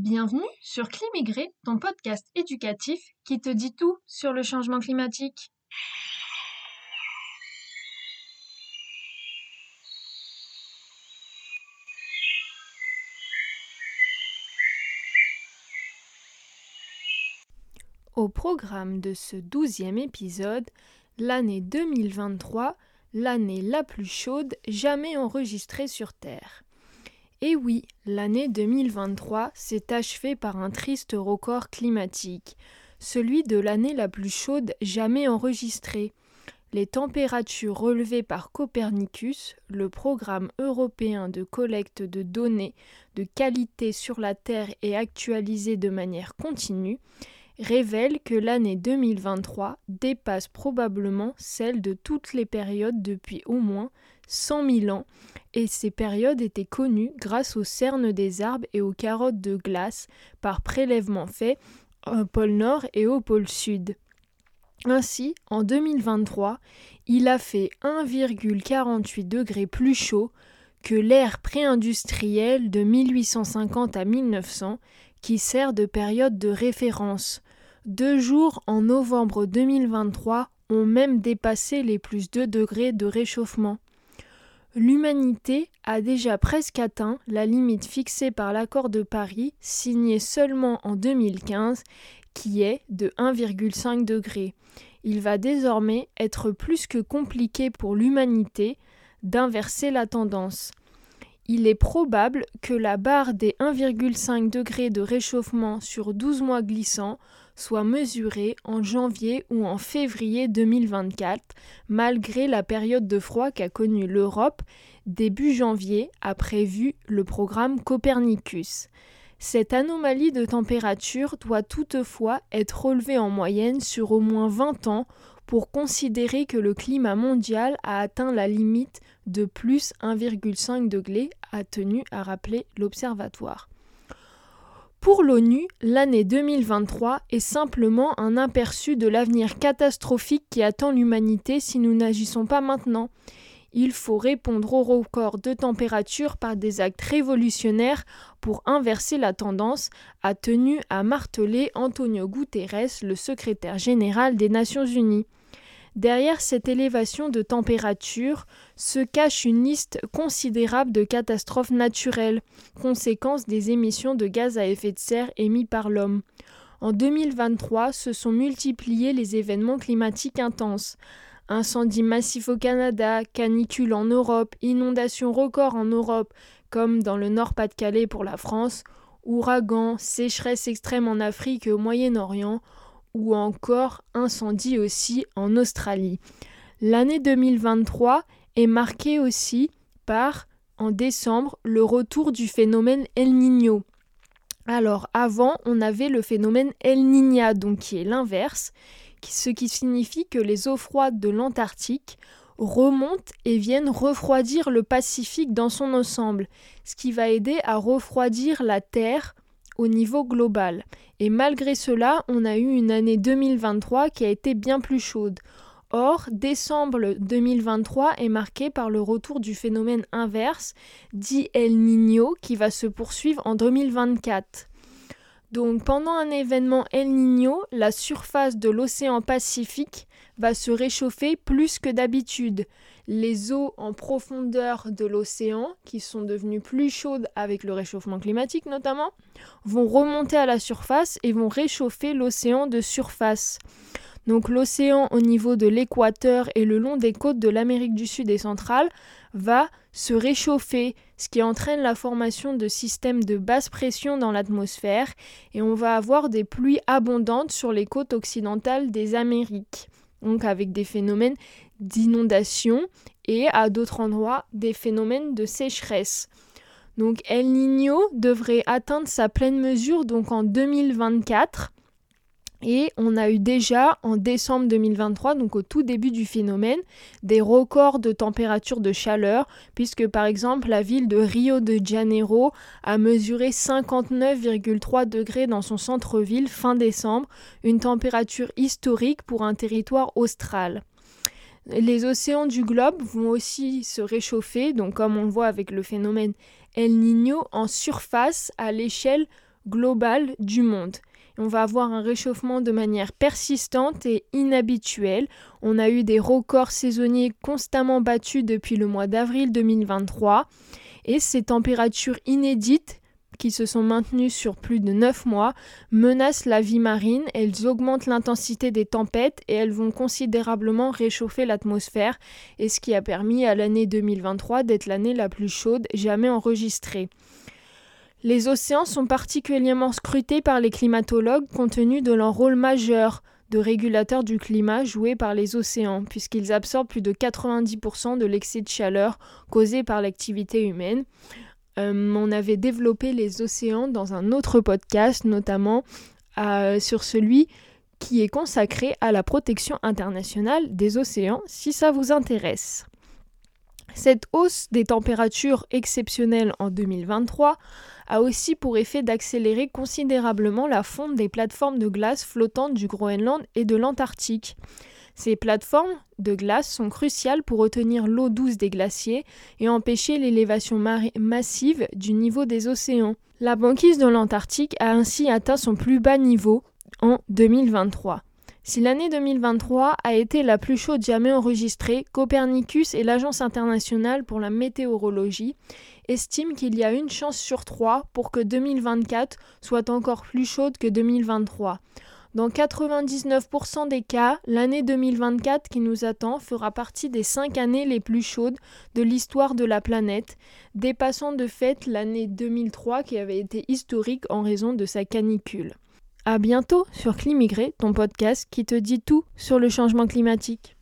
Bienvenue sur Climigré, ton podcast éducatif qui te dit tout sur le changement climatique. Au programme de ce douzième épisode, l'année 2023, l'année la plus chaude jamais enregistrée sur Terre. Et oui, l'année 2023 s'est achevée par un triste record climatique, celui de l'année la plus chaude jamais enregistrée. Les températures relevées par Copernicus, le programme européen de collecte de données de qualité sur la Terre et actualisées de manière continue, révèlent que l'année 2023 dépasse probablement celle de toutes les périodes depuis au moins 100 000 ans, et ces périodes étaient connues grâce aux cernes des arbres et aux carottes de glace par prélèvement fait au pôle Nord et au pôle Sud. Ainsi, en 2023, il a fait 1,48 degrés plus chaud que l'ère pré-industrielle de 1850 à 1900, qui sert de période de référence. Deux jours en novembre 2023 ont même dépassé les plus 2 degrés de réchauffement. L'humanité a déjà presque atteint la limite fixée par l'accord de Paris, signé seulement en 2015, qui est de 1,5 degré. Il va désormais être plus que compliqué pour l'humanité d'inverser la tendance. Il est probable que la barre des 1,5 degrés de réchauffement sur 12 mois glissants soit mesurée en janvier ou en février 2024, malgré la période de froid qu'a connue l'Europe début janvier, a prévu le programme Copernicus. Cette anomalie de température doit toutefois être relevée en moyenne sur au moins 20 ans pour considérer que le climat mondial a atteint la limite de plus 1,5 degré, a tenu à rappeler l'Observatoire. Pour l'ONU, l'année 2023 est simplement un aperçu de l'avenir catastrophique qui attend l'humanité si nous n'agissons pas maintenant. Il faut répondre au record de température par des actes révolutionnaires pour inverser la tendance, a tenu à marteler Antonio Guterres, le secrétaire général des Nations Unies. Derrière cette élévation de température se cache une liste considérable de catastrophes naturelles, conséquences des émissions de gaz à effet de serre émis par l'homme. En 2023, se sont multipliés les événements climatiques intenses. Incendies massifs au Canada, canicules en Europe, inondations records en Europe, comme dans le Nord-Pas-de-Calais pour la France, ouragans, sécheresses extrêmes en Afrique et au Moyen-Orient, ou encore incendie aussi en Australie. L'année 2023 est marquée aussi par, en décembre, le retour du phénomène El Niño. Alors avant, on avait le phénomène El Niña, donc qui est l'inverse, ce qui signifie que les eaux froides de l'Antarctique remontent et viennent refroidir le Pacifique dans son ensemble, ce qui va aider à refroidir la Terre au niveau global. Et malgré cela, on a eu une année 2023 qui a été bien plus chaude. Or, décembre 2023 est marqué par le retour du phénomène inverse, dit El Niño, qui va se poursuivre en 2024. Donc pendant un événement El Niño, la surface de l'océan Pacifique va se réchauffer plus que d'habitude. Les eaux en profondeur de l'océan, qui sont devenues plus chaudes avec le réchauffement climatique notamment, vont remonter à la surface et vont réchauffer l'océan de surface. Donc l'océan au niveau de l'équateur et le long des côtes de l'Amérique du Sud et centrale va se réchauffer, ce qui entraîne la formation de systèmes de basse pression dans l'atmosphère et on va avoir des pluies abondantes sur les côtes occidentales des Amériques. Donc avec des phénomènes d'inondation et à d'autres endroits des phénomènes de sécheresse. Donc El Niño devrait atteindre sa pleine mesure donc en 2024 et on a eu déjà en décembre 2023, donc au tout début du phénomène, des records de température de chaleur, puisque par exemple la ville de Rio de Janeiro a mesuré 59,3 degrés dans son centre-ville fin décembre, une température historique pour un territoire austral. Les océans du globe vont aussi se réchauffer, donc comme on le voit avec le phénomène El Niño, en surface à l'échelle global du monde. On va avoir un réchauffement de manière persistante et inhabituelle. On a eu des records saisonniers constamment battus depuis le mois d'avril 2023 et ces températures inédites qui se sont maintenues sur plus de 9 mois menacent la vie marine, elles augmentent l'intensité des tempêtes et elles vont considérablement réchauffer l'atmosphère, et ce qui a permis à l'année 2023 d'être l'année la plus chaude jamais enregistrée. Les océans sont particulièrement scrutés par les climatologues compte tenu de leur rôle majeur de régulateur du climat joué par les océans, puisqu'ils absorbent plus de 90% de l'excès de chaleur causé par l'activité humaine. Euh, on avait développé les océans dans un autre podcast, notamment euh, sur celui qui est consacré à la protection internationale des océans, si ça vous intéresse. Cette hausse des températures exceptionnelles en 2023 a aussi pour effet d'accélérer considérablement la fonte des plateformes de glace flottantes du Groenland et de l'Antarctique. Ces plateformes de glace sont cruciales pour retenir l'eau douce des glaciers et empêcher l'élévation massive du niveau des océans. La banquise de l'Antarctique a ainsi atteint son plus bas niveau en 2023. Si l'année 2023 a été la plus chaude jamais enregistrée, Copernicus et l'Agence internationale pour la météorologie estiment qu'il y a une chance sur trois pour que 2024 soit encore plus chaude que 2023. Dans 99% des cas, l'année 2024 qui nous attend fera partie des 5 années les plus chaudes de l'histoire de la planète, dépassant de fait l'année 2003 qui avait été historique en raison de sa canicule. À bientôt sur Climigré, ton podcast qui te dit tout sur le changement climatique.